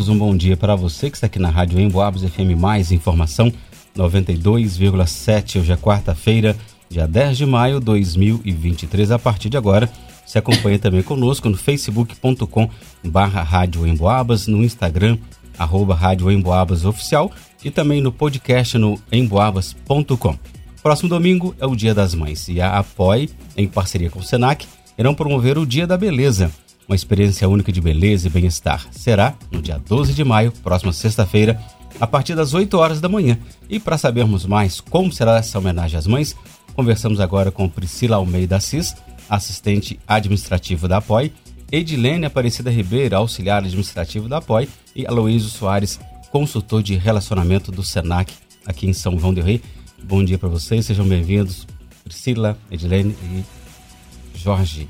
Santos, um bom dia para você que está aqui na Rádio Emboabas FM Mais Informação 92,7. Hoje é quarta-feira, dia 10 de maio de 2023. A partir de agora, se acompanha também conosco no facebook.com barra Rádio Emboabas, no Instagram, arroba Rádio Emboabas Oficial e também no podcast no emboabas.com. Próximo domingo é o Dia das Mães e a Apoie, em parceria com o Senac, irão promover o Dia da Beleza uma experiência única de beleza e bem-estar. Será no dia 12 de maio, próxima sexta-feira, a partir das 8 horas da manhã. E para sabermos mais como será essa homenagem às mães, conversamos agora com Priscila Almeida Assis, assistente administrativa da APOI, Edilene Aparecida Ribeiro, auxiliar administrativo da APOI, e Aloysio Soares, consultor de relacionamento do SENAC aqui em São João del Rei. Bom dia para vocês, sejam bem-vindos, Priscila, Edilene e Jorge.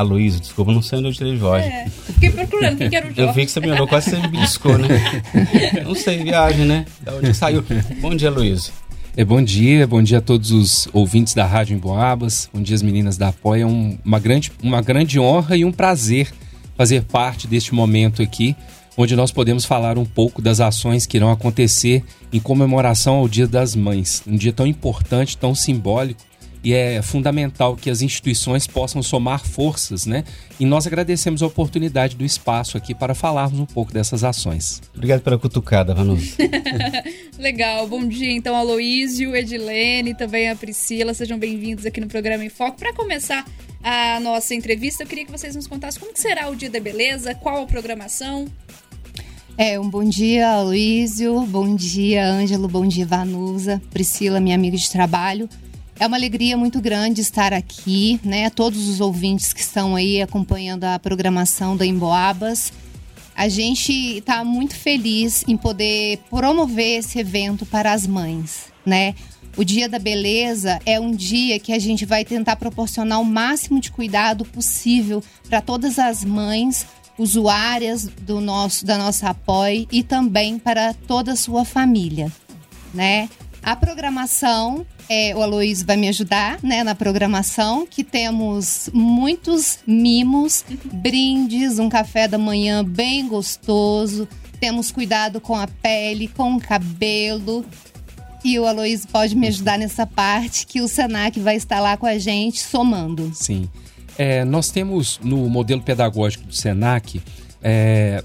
Aloysio, desculpa, não sei onde eu tirei Jorge. É, fiquei procurando quem era o Jorge. Eu vi que você me olhou, quase você me beliscou, né? não sei, viagem, né? Da onde saiu. Bom dia, Aloysio. É, bom dia, bom dia a todos os ouvintes da Rádio Emboabas, bom dia as meninas da Apoia, é um, uma, grande, uma grande honra e um prazer fazer parte deste momento aqui, onde nós podemos falar um pouco das ações que irão acontecer em comemoração ao Dia das Mães, um dia tão importante, tão simbólico, e é fundamental que as instituições possam somar forças, né? E nós agradecemos a oportunidade do espaço aqui para falarmos um pouco dessas ações. Obrigado pela cutucada, Vanusa. Legal. Bom dia, então, Aloísio, Edilene, também a Priscila. Sejam bem-vindos aqui no programa em Foco. Para começar a nossa entrevista, eu queria que vocês nos contassem como será o Dia da Beleza, qual a programação. É, um bom dia, Aloísio, bom dia, Ângelo, bom dia, Vanusa, Priscila, minha amiga de trabalho. É uma alegria muito grande estar aqui, né? Todos os ouvintes que estão aí acompanhando a programação da Emboabas. A gente está muito feliz em poder promover esse evento para as mães, né? O Dia da Beleza é um dia que a gente vai tentar proporcionar o máximo de cuidado possível para todas as mães usuárias do nosso da nossa apoio e também para toda a sua família, né? A programação, é, o Aloysio vai me ajudar né, na programação, que temos muitos mimos, brindes, um café da manhã bem gostoso, temos cuidado com a pele, com o cabelo. E o Aloysio pode me ajudar nessa parte, que o Senac vai estar lá com a gente, somando. Sim. É, nós temos no modelo pedagógico do Senac é, é,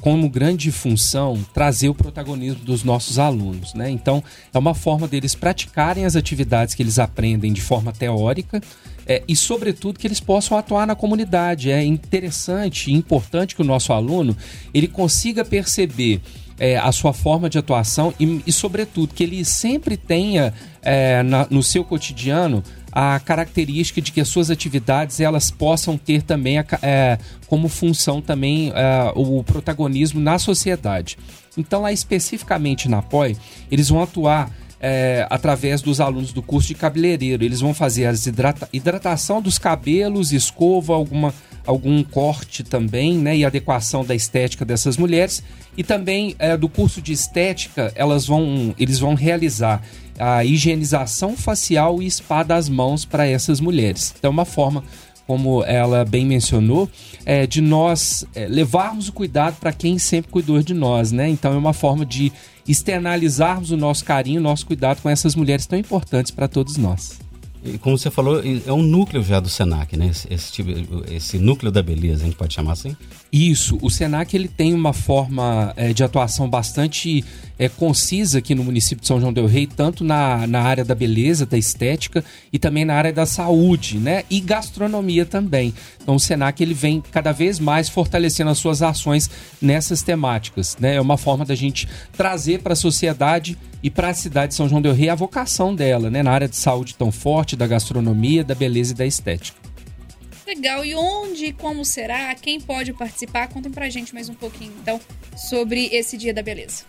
como grande função trazer o protagonismo dos nossos alunos. Né? Então, é uma forma deles praticarem as atividades que eles aprendem de forma teórica é, e, sobretudo, que eles possam atuar na comunidade. É interessante e importante que o nosso aluno ele consiga perceber é, a sua forma de atuação e, e, sobretudo, que ele sempre tenha é, na, no seu cotidiano a característica de que as suas atividades elas possam ter também a, é, como função também é, o protagonismo na sociedade. Então, lá especificamente na POI, eles vão atuar é, através dos alunos do curso de cabeleireiro. Eles vão fazer a hidrata hidratação dos cabelos, escova, alguma, algum corte também, né? E adequação da estética dessas mulheres. E também é, do curso de estética, elas vão, eles vão realizar a higienização facial e spa das mãos para essas mulheres. Então, é uma forma como ela bem mencionou, é, de nós é, levarmos o cuidado para quem sempre cuidou de nós, né? Então é uma forma de externalizarmos o nosso carinho, o nosso cuidado com essas mulheres tão importantes para todos nós. E como você falou, é um núcleo já do Senac, né? Esse, esse, tipo, esse núcleo da beleza, a gente pode chamar assim? Isso, o Senac ele tem uma forma é, de atuação bastante é, concisa aqui no município de São João del Rei, tanto na, na área da beleza, da estética e também na área da saúde, né? E gastronomia também. Então o Senac ele vem cada vez mais fortalecendo as suas ações nessas temáticas, né? É uma forma da gente trazer para a sociedade e para a cidade de São João del Rei a vocação dela, né? Na área de saúde tão forte, da gastronomia, da beleza e da estética. Legal. E onde e como será? Quem pode participar? Contem pra gente mais um pouquinho, então, sobre esse Dia da Beleza.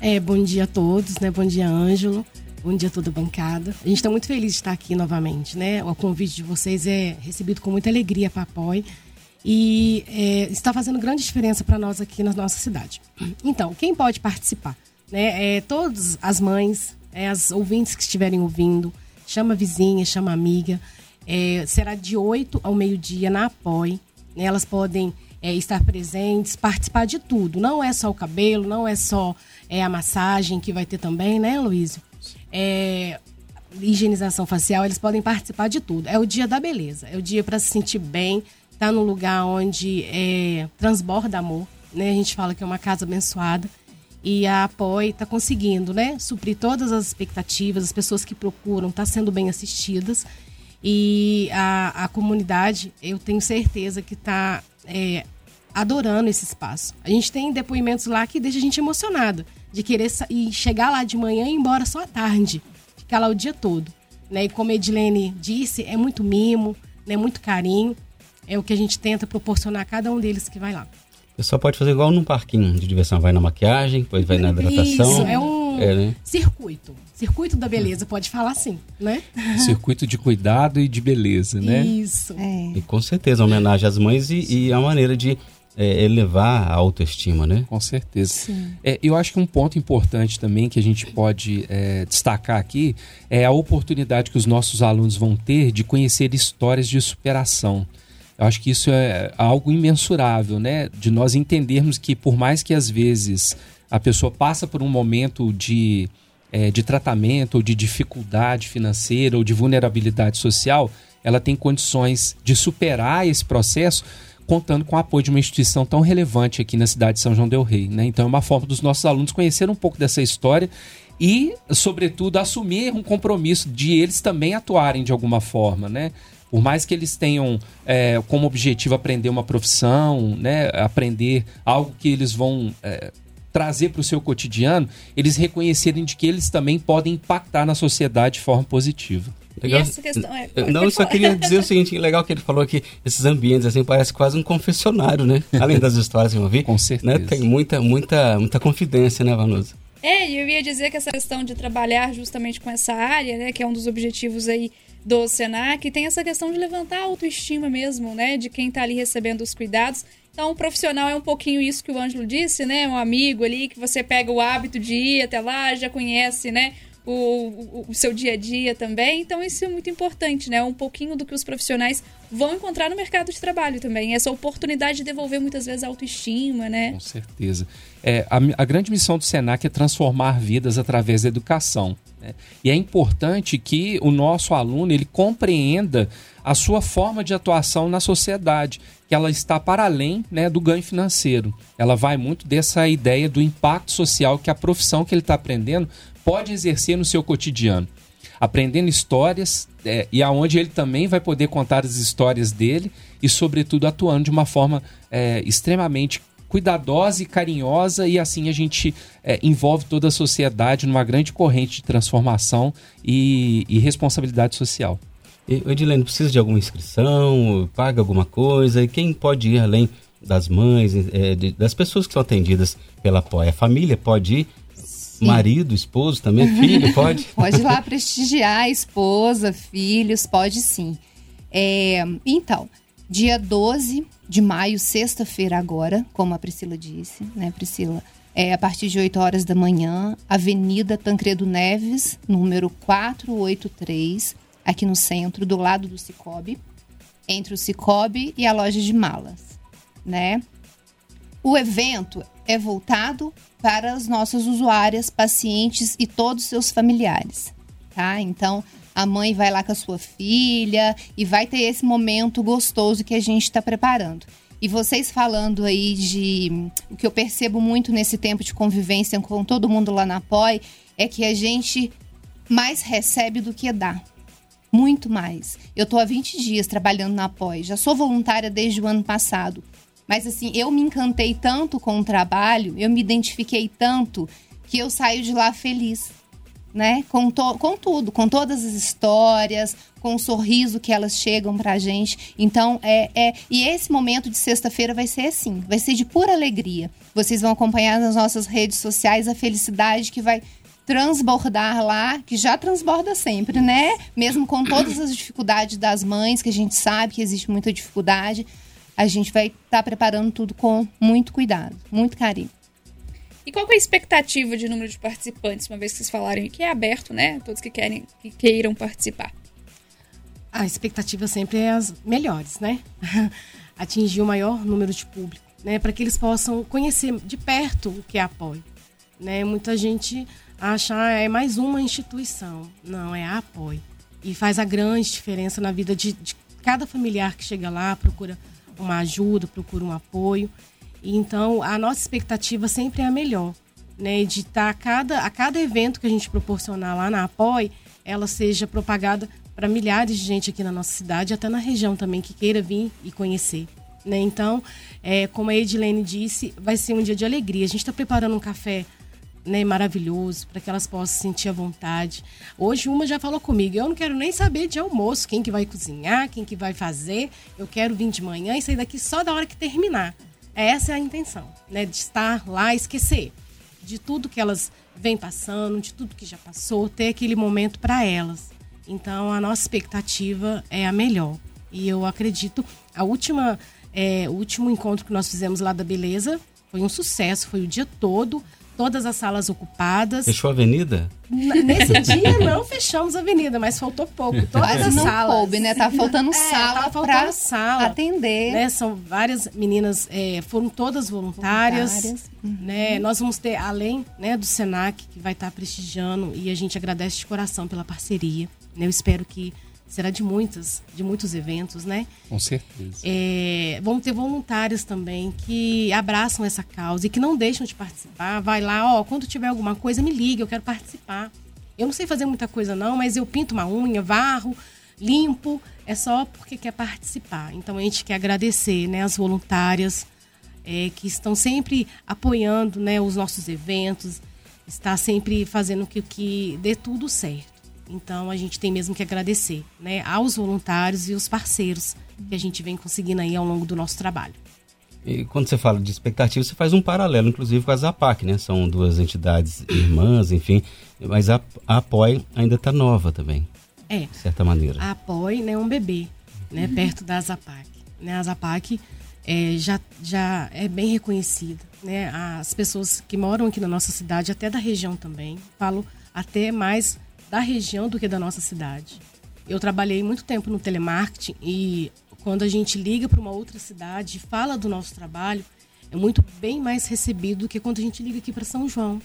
É, bom dia a todos, né? Bom dia, Ângelo. Bom dia a toda a bancada. A gente está muito feliz de estar aqui novamente, né? O convite de vocês é recebido com muita alegria para apoio e é, está fazendo grande diferença para nós aqui na nossa cidade. Então, quem pode participar? Né? É, todas as mães, é, as ouvintes que estiverem ouvindo, chama vizinha, chama amiga. É, será de 8 ao meio-dia na Apoie. Né? Elas podem é, estar presentes, participar de tudo. Não é só o cabelo, não é só é, a massagem que vai ter também, né, Luísio? É, higienização facial, eles podem participar de tudo. É o dia da beleza, é o dia para se sentir bem, estar tá num lugar onde é, transborda amor. Né? A gente fala que é uma casa abençoada e a Apoie está conseguindo né, suprir todas as expectativas, as pessoas que procuram estão tá sendo bem assistidas e a, a comunidade, eu tenho certeza que está é, adorando esse espaço. A gente tem depoimentos lá que deixa a gente emocionada de querer e chegar lá de manhã e ir embora só à tarde, ficar lá o dia todo. Né? E como a Edilene disse, é muito mimo, né? muito carinho. É o que a gente tenta proporcionar a cada um deles que vai lá. Só pode fazer igual num parquinho de diversão, vai na maquiagem, depois vai na hidratação. Isso, é um é, né? circuito. Circuito da beleza, pode falar assim, né? Circuito de cuidado e de beleza, né? Isso. É. E com certeza, homenagem às mães e, e a maneira de é, elevar a autoestima, né? Com certeza. É, eu acho que um ponto importante também que a gente pode é, destacar aqui é a oportunidade que os nossos alunos vão ter de conhecer histórias de superação. Eu acho que isso é algo imensurável, né? De nós entendermos que por mais que às vezes a pessoa passa por um momento de, é, de tratamento ou de dificuldade financeira ou de vulnerabilidade social, ela tem condições de superar esse processo contando com o apoio de uma instituição tão relevante aqui na cidade de São João del Rei. Né? Então é uma forma dos nossos alunos conhecerem um pouco dessa história e, sobretudo, assumir um compromisso de eles também atuarem de alguma forma, né? Por mais que eles tenham é, como objetivo aprender uma profissão, né, aprender algo que eles vão é, trazer para o seu cotidiano, eles reconhecerem de que eles também podem impactar na sociedade de forma positiva. Legal. E essa questão é. Não, eu só queria dizer o seguinte: legal que ele falou que esses ambientes assim parece quase um confessionário, né? Além das histórias que eu vi. Com certeza. Né? Tem muita, muita, muita confidência, né, Vanusa? É, eu ia dizer que essa questão de trabalhar justamente com essa área, né, que é um dos objetivos aí do Senac, tem essa questão de levantar a autoestima mesmo, né, de quem está ali recebendo os cuidados. Então, o profissional é um pouquinho isso que o Ângelo disse, né, um amigo ali que você pega o hábito de ir até lá, já conhece, né, o, o, seu dia a dia também. Então, isso é muito importante, né? Um pouquinho do que os profissionais vão encontrar no mercado de trabalho também. Essa oportunidade de devolver muitas vezes a autoestima, né? Com certeza. É, a, a grande missão do SENAC é transformar vidas através da educação. Né? E é importante que o nosso aluno ele compreenda a sua forma de atuação na sociedade, que ela está para além né, do ganho financeiro. Ela vai muito dessa ideia do impacto social que a profissão que ele está aprendendo pode exercer no seu cotidiano. Aprendendo histórias é, e aonde ele também vai poder contar as histórias dele e, sobretudo, atuando de uma forma é, extremamente cuidadosa e carinhosa, e assim a gente é, envolve toda a sociedade numa grande corrente de transformação e, e responsabilidade social. Edilene, precisa de alguma inscrição? Paga alguma coisa? E quem pode ir além das mães, é, de, das pessoas que são atendidas pela POI? A família pode ir? Sim. Marido, esposo também, filho, pode? pode ir lá prestigiar a esposa, filhos, pode sim. É, então, dia 12 de maio, sexta-feira agora, como a Priscila disse, né, Priscila? É, a partir de 8 horas da manhã, Avenida Tancredo Neves, número 483, aqui no centro, do lado do Cicobi, entre o Cicobi e a loja de malas, né? O evento é voltado para as nossas usuárias, pacientes e todos os seus familiares, tá? Então, a mãe vai lá com a sua filha e vai ter esse momento gostoso que a gente está preparando. E vocês falando aí de o que eu percebo muito nesse tempo de convivência com todo mundo lá na POI é que a gente mais recebe do que dá. Muito mais. Eu estou há 20 dias trabalhando na POI, já sou voluntária desde o ano passado. Mas assim, eu me encantei tanto com o trabalho, eu me identifiquei tanto que eu saio de lá feliz, né? Com, to com tudo, com todas as histórias, com o sorriso que elas chegam pra gente. Então, é, é e esse momento de sexta-feira vai ser assim, vai ser de pura alegria. Vocês vão acompanhar nas nossas redes sociais a felicidade que vai transbordar lá, que já transborda sempre, né? Mesmo com todas as dificuldades das mães, que a gente sabe que existe muita dificuldade, a gente vai estar tá preparando tudo com muito cuidado, muito carinho. E qual é a expectativa de número de participantes, uma vez que vocês falaram que é aberto, né? Todos que querem, que queiram participar. A expectativa sempre é as melhores, né? atingir o maior número de público, né, para que eles possam conhecer de perto o que é apoio. Né? Muita gente acha ah, é mais uma instituição. Não, é apoio. E faz a grande diferença na vida de, de cada familiar que chega lá, procura uma ajuda, procura um apoio. Então, a nossa expectativa sempre é a melhor, né? De estar tá a cada, a cada evento que a gente proporcionar lá na Apoie, ela seja propagada para milhares de gente aqui na nossa cidade, até na região também, que queira vir e conhecer. Né? Então, é, como a Edilene disse, vai ser um dia de alegria. A gente está preparando um café né, maravilhoso, para que elas possam sentir a vontade. Hoje uma já falou comigo, eu não quero nem saber de almoço, quem que vai cozinhar, quem que vai fazer. Eu quero vir de manhã e sair daqui só da hora que terminar. Essa é a intenção, né, de estar lá, esquecer de tudo que elas vêm passando, de tudo que já passou, ter aquele momento para elas. Então a nossa expectativa é a melhor. E eu acredito, a última, é, o último encontro que nós fizemos lá da Beleza foi um sucesso, foi o dia todo todas as salas ocupadas. Fechou a avenida? Nesse dia não fechamos a avenida, mas faltou pouco. Todas mas as não salas. coube, né? Tá faltando é, sala tá faltando sala. atender. Né? São várias meninas, é, foram todas voluntárias. voluntárias. Uhum. Né? Nós vamos ter, além né, do Senac, que vai estar prestigiando, e a gente agradece de coração pela parceria. Né? Eu espero que será de muitas, de muitos eventos, né? Com certeza. É, vamos ter voluntários também que abraçam essa causa e que não deixam de participar. Vai lá, ó, quando tiver alguma coisa, me liga, eu quero participar. Eu não sei fazer muita coisa não, mas eu pinto uma unha, varro, limpo, é só porque quer participar. Então a gente quer agradecer, né, as voluntárias é, que estão sempre apoiando, né, os nossos eventos, está sempre fazendo que que dê tudo certo. Então a gente tem mesmo que agradecer né, aos voluntários e os parceiros que a gente vem conseguindo aí ao longo do nosso trabalho. E quando você fala de expectativa, você faz um paralelo, inclusive, com a Zapac, né? São duas entidades irmãs, enfim. Mas a, a APOI ainda está nova também. É. De certa maneira. A APOI né, é um bebê, né? Uhum. Perto da Zapac. Né? A Zapac é, já, já é bem reconhecida. Né? As pessoas que moram aqui na nossa cidade, até da região também, falo até mais da região do que da nossa cidade. Eu trabalhei muito tempo no telemarketing e quando a gente liga para uma outra cidade e fala do nosso trabalho, é muito bem mais recebido do que quando a gente liga aqui para São João.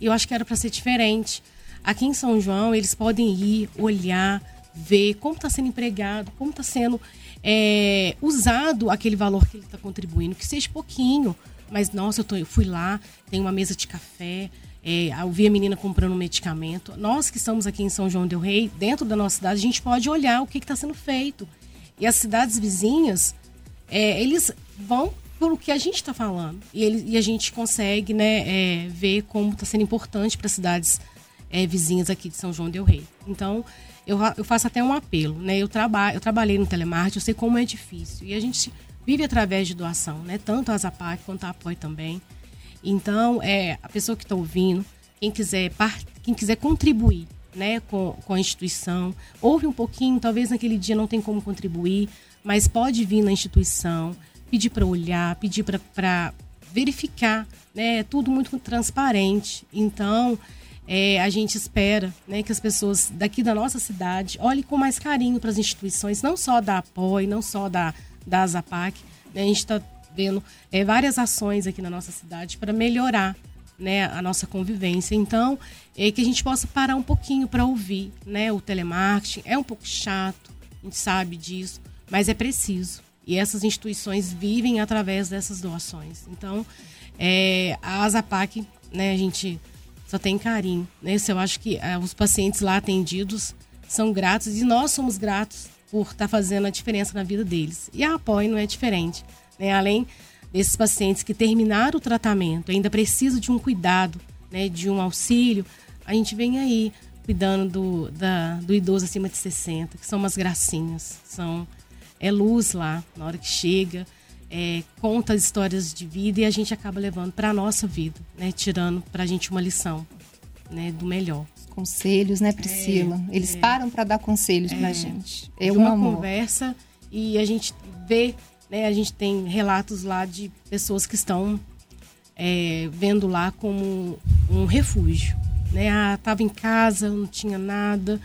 E eu acho que era para ser diferente. Aqui em São João, eles podem ir, olhar, ver como está sendo empregado, como está sendo é, usado aquele valor que ele está contribuindo, que seja pouquinho. Mas, nossa, eu, tô, eu fui lá, tem uma mesa de café, é, eu vi a menina comprando um medicamento. Nós que estamos aqui em São João del Rei, dentro da nossa cidade, a gente pode olhar o que está sendo feito. E as cidades vizinhas, é, eles vão pelo que a gente está falando. E, ele, e, a gente consegue né, é, ver como está sendo importante para as cidades é, vizinhas aqui de São João del Rei. Então, eu, eu faço até um apelo. Né? Eu, traba, eu trabalhei no telemarketing, eu sei como é difícil. E a gente vive através de doação, né? tanto a Zapac quanto a Apoio também. Então, é, a pessoa que está ouvindo, quem quiser, quem quiser contribuir né, com, com a instituição, ouve um pouquinho, talvez naquele dia não tem como contribuir, mas pode vir na instituição, pedir para olhar, pedir para verificar, né, é tudo muito transparente. Então, é, a gente espera né, que as pessoas daqui da nossa cidade olhem com mais carinho para as instituições, não só da Apoio, não só da, da Zapac. Né, a gente está vendo é, várias ações aqui na nossa cidade para melhorar né, a nossa convivência. Então, é que a gente possa parar um pouquinho para ouvir, né? O telemarketing é um pouco chato, a gente sabe disso, mas é preciso. E essas instituições vivem através dessas doações. Então, é, a Azapac, né, a gente só tem carinho. Né? Eu acho que é, os pacientes lá atendidos são gratos e nós somos gratos por estar tá fazendo a diferença na vida deles. E a Apoio não é diferente. Né? Além desses pacientes que terminaram o tratamento, ainda precisam de um cuidado, né, de um auxílio, a gente vem aí cuidando do, da, do idoso acima de 60, que são umas gracinhas, são é luz lá na hora que chega, é, conta histórias de vida e a gente acaba levando para a nossa vida, né, tirando para a gente uma lição né, do melhor. Conselhos, né, Priscila? É, Eles é, param para dar conselhos para a é. gente. É uma amor. conversa e a gente vê né, a gente tem relatos lá de pessoas que estão é, vendo lá como um refúgio. Né? Ah, estava em casa, não tinha nada,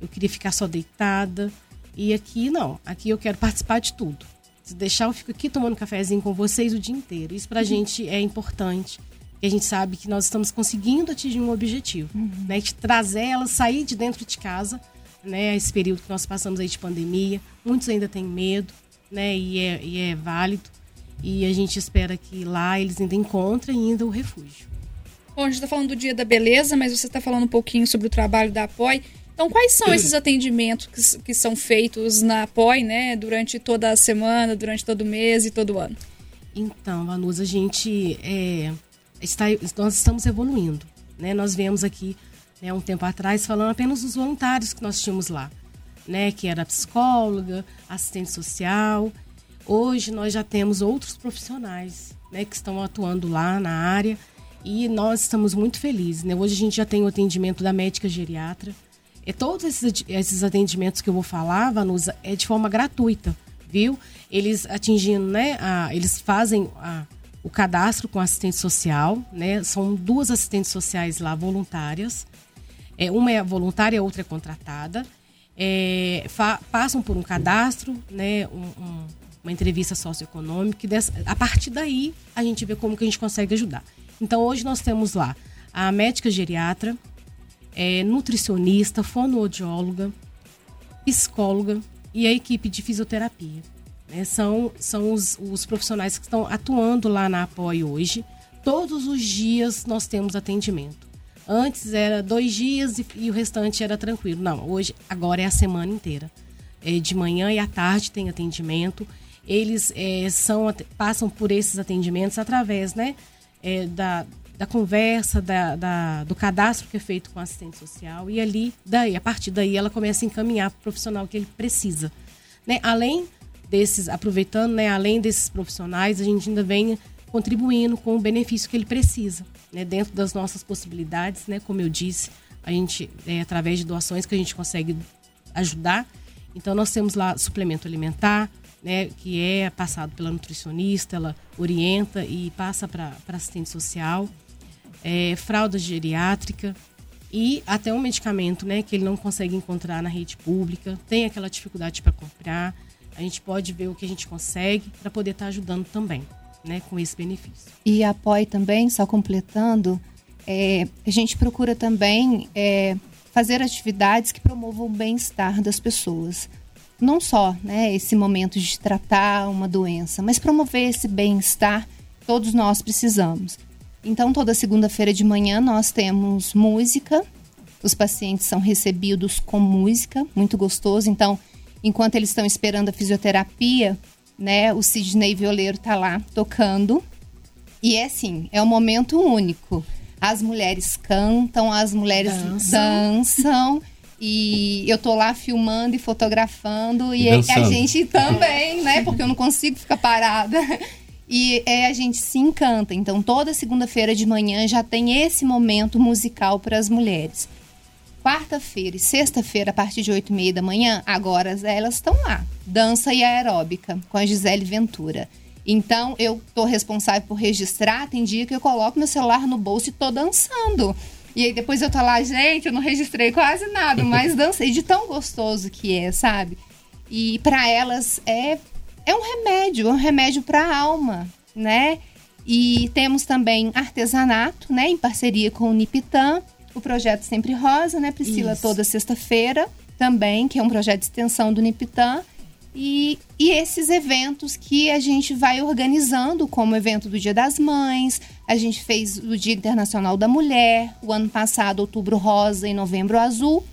eu queria ficar só deitada. E aqui não, aqui eu quero participar de tudo. Se deixar, eu fico aqui tomando cafezinho com vocês o dia inteiro. Isso pra uhum. gente é importante. E a gente sabe que nós estamos conseguindo atingir um objetivo, uhum. né? De trazer elas, sair de dentro de casa, né? Esse período que nós passamos aí de pandemia. Muitos ainda têm medo, né? E é, e é válido. E a gente espera que lá eles ainda encontrem ainda o refúgio. Bom, a gente está falando do Dia da Beleza, mas você está falando um pouquinho sobre o trabalho da APOI. Então, quais são esses atendimentos que, que são feitos na APOI, né, durante toda a semana, durante todo o mês e todo o ano? Então, Vanusa, a gente é, está, nós estamos evoluindo, né? Nós viemos aqui né, um tempo atrás falando apenas dos voluntários que nós tínhamos lá, né, que era psicóloga, assistente social. Hoje nós já temos outros profissionais, né, que estão atuando lá na área e nós estamos muito felizes, né? Hoje a gente já tem o atendimento da médica geriatra, e todos esses, esses atendimentos que eu vou falar, Vanusa, é de forma gratuita, viu? Eles atingindo, né? A, eles fazem a, o cadastro com assistente social, né? São duas assistentes sociais lá voluntárias. É, uma é voluntária, a outra é contratada. É, passam por um cadastro, né? Um, um, uma entrevista socioeconômica. E dessa, a partir daí a gente vê como que a gente consegue ajudar. Então hoje nós temos lá a médica geriatra, é, nutricionista, fonoaudióloga, psicóloga e a equipe de fisioterapia. Né? São, são os, os profissionais que estão atuando lá na Apoie hoje. Todos os dias nós temos atendimento. Antes era dois dias e, e o restante era tranquilo. Não, hoje, agora é a semana inteira. É, de manhã e à tarde tem atendimento. Eles é, são, passam por esses atendimentos através né, é, da, da conversa, da, da, do cadastro que é feito com a assistente social e ali, daí, a partir daí, ela começa a encaminhar para o profissional que ele precisa. Né? Além desses, aproveitando, né, além desses profissionais, a gente ainda vem contribuindo com o benefício que ele precisa, né, dentro das nossas possibilidades, né, como eu disse, a gente, é, através de doações que a gente consegue ajudar. Então, nós temos lá suplemento alimentar, né, que é passado pela nutricionista, ela orienta e passa para assistente social é, fralda geriátrica e até um medicamento né, que ele não consegue encontrar na rede pública, tem aquela dificuldade para comprar. A gente pode ver o que a gente consegue para poder estar tá ajudando também né, com esse benefício. E apoie também, só completando, é, a gente procura também é, fazer atividades que promovam o bem-estar das pessoas. Não só né, esse momento de tratar uma doença, mas promover esse bem-estar todos nós precisamos. Então, toda segunda-feira de manhã nós temos música. Os pacientes são recebidos com música, muito gostoso. Então, enquanto eles estão esperando a fisioterapia, né, o Sidney Violeiro está lá tocando. E é assim, é um momento único. As mulheres cantam, as mulheres dançam. dançam e eu tô lá filmando e fotografando e, e a gente também, né? Porque eu não consigo ficar parada. E é, a gente se encanta. Então, toda segunda-feira de manhã já tem esse momento musical para as mulheres. Quarta-feira e sexta-feira, a partir de oito e meia da manhã, agora elas estão lá. Dança e aeróbica, com a Gisele Ventura. Então, eu tô responsável por registrar. Tem dia que eu coloco meu celular no bolso e tô dançando. E aí depois eu tô lá, gente, eu não registrei quase nada, mas dancei de tão gostoso que é, sabe? E para elas é é um remédio, é um remédio para a alma, né? E temos também artesanato, né, em parceria com o Nipitan, o projeto Sempre Rosa, né, Priscila, Isso. toda sexta-feira também, que é um projeto de extensão do Nipitan. E, e esses eventos que a gente vai organizando, como o evento do Dia das Mães, a gente fez o Dia Internacional da Mulher, o ano passado, Outubro Rosa e Novembro Azul.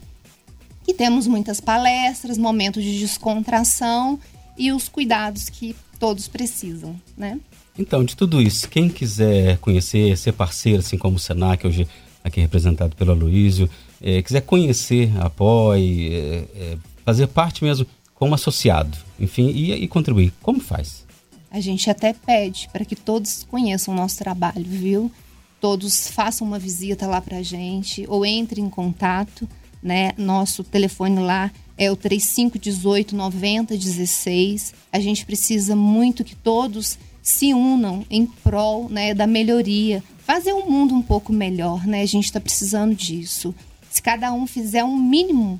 E temos muitas palestras, momentos de descontração e os cuidados que todos precisam, né? Então, de tudo isso, quem quiser conhecer, ser parceiro, assim como o Senac, hoje aqui representado pelo Aloísio, é, quiser conhecer, apoie, é, é, fazer parte mesmo como associado, enfim, e, e contribuir, como faz? A gente até pede para que todos conheçam o nosso trabalho, viu? Todos façam uma visita lá para a gente ou entrem em contato, né? Nosso telefone lá é o 3518 9016. A gente precisa muito que todos se unam em prol né, da melhoria, fazer um mundo um pouco melhor, né? A gente está precisando disso. Se cada um fizer um mínimo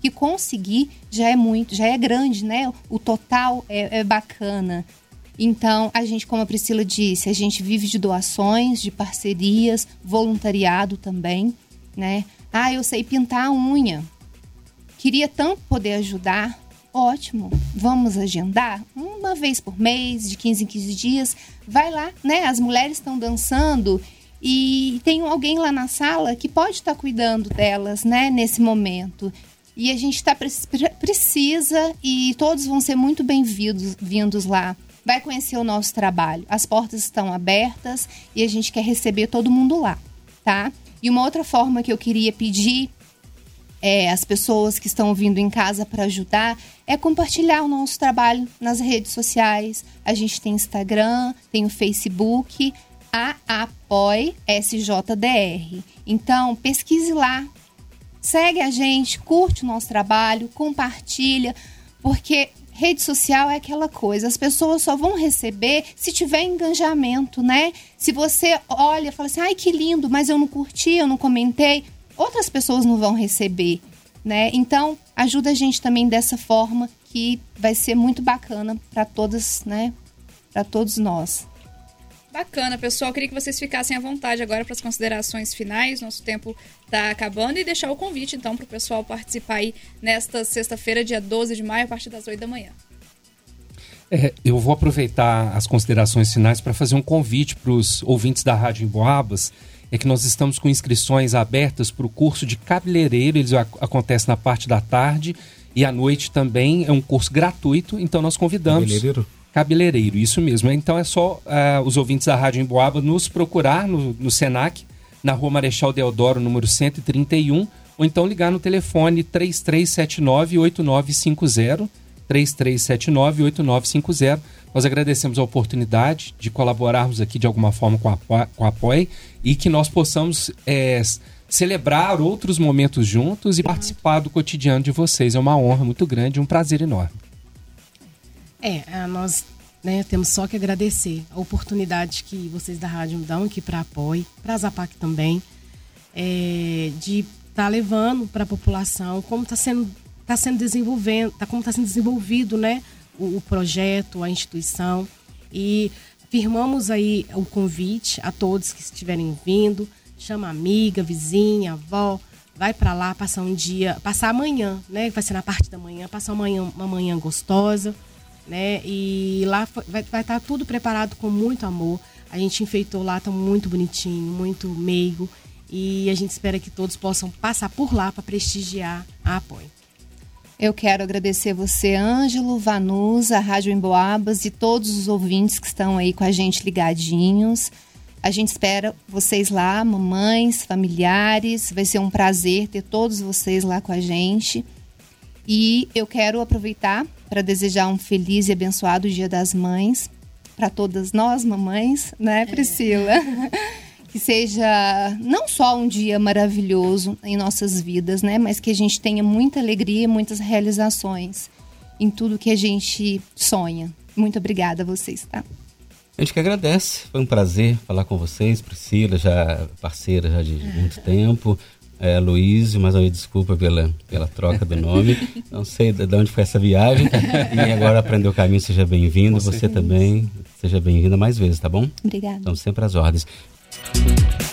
que conseguir já é muito, já é grande, né? O total é, é bacana. Então, a gente, como a Priscila disse, a gente vive de doações, de parcerias, voluntariado também, né? Ah, eu sei pintar a unha. Queria tanto poder ajudar. Ótimo, vamos agendar uma vez por mês, de 15 em 15 dias. Vai lá, né? As mulheres estão dançando e tem alguém lá na sala que pode estar cuidando delas, né, nesse momento. E a gente tá, precisa e todos vão ser muito bem-vindos vindos lá. Vai conhecer o nosso trabalho. As portas estão abertas e a gente quer receber todo mundo lá, tá? E uma outra forma que eu queria pedir é, as pessoas que estão vindo em casa para ajudar é compartilhar o nosso trabalho nas redes sociais. A gente tem Instagram, tem o Facebook, a SJDR. Então, pesquise lá, segue a gente, curte o nosso trabalho, compartilha, porque rede social é aquela coisa, as pessoas só vão receber se tiver engajamento, né? Se você olha e fala assim, ai que lindo, mas eu não curti, eu não comentei, outras pessoas não vão receber, né? Então, ajuda a gente também dessa forma que vai ser muito bacana para todas, né? Para todos nós. Bacana, pessoal. Queria que vocês ficassem à vontade agora para as considerações finais. Nosso tempo está acabando e deixar o convite, então, para o pessoal participar aí nesta sexta-feira, dia 12 de maio, a partir das 8 da manhã. É, eu vou aproveitar as considerações finais para fazer um convite para os ouvintes da Rádio Emboabas. É que nós estamos com inscrições abertas para o curso de cabeleireiro. Ele acontece na parte da tarde e à noite também. É um curso gratuito, então nós convidamos. Cabeleireiro? cabeleireiro, isso mesmo. Então é só uh, os ouvintes da Rádio Emboaba nos procurar no, no Senac, na rua Marechal Deodoro, número 131, ou então ligar no telefone 3379-8950, 3379-8950. Nós agradecemos a oportunidade de colaborarmos aqui de alguma forma com a, com a e que nós possamos é, celebrar outros momentos juntos e participar do cotidiano de vocês. É uma honra muito grande, um prazer enorme. É, nós né, temos só que agradecer a oportunidade que vocês da rádio dão aqui para apoio, para a Zapac também, é, de estar tá levando para a população como está sendo, tá sendo desenvolvendo, tá, como está sendo desenvolvido né, o, o, projeto, a instituição. E firmamos aí o convite a todos que estiverem vindo, chama amiga, vizinha, avó, vai para lá passar um dia, passar amanhã, né? Vai ser na parte da manhã, passar uma manhã, uma manhã gostosa né? E lá vai, vai estar tá tudo preparado com muito amor. A gente enfeitou lá, tá muito bonitinho, muito meigo. E a gente espera que todos possam passar por lá para prestigiar a Apoio. Eu quero agradecer você, Ângelo, Vanusa, Rádio Emboabas e todos os ouvintes que estão aí com a gente ligadinhos. A gente espera vocês lá, mamães, familiares. Vai ser um prazer ter todos vocês lá com a gente. E eu quero aproveitar para desejar um feliz e abençoado Dia das Mães para todas nós, mamães, né, é. Priscila? É. que seja não só um dia maravilhoso em nossas vidas, né, mas que a gente tenha muita alegria, muitas realizações em tudo que a gente sonha. Muito obrigada a vocês, tá? A gente que agradece. Foi um prazer falar com vocês, Priscila, já parceira já de muito tempo é, Luísio, mais uma vez desculpa pela, pela troca do nome. Não sei de onde foi essa viagem. E agora aprendeu o caminho, seja bem-vindo. Você também, seja bem-vinda mais vezes, tá bom? Obrigada. Estamos sempre às ordens. Thank you.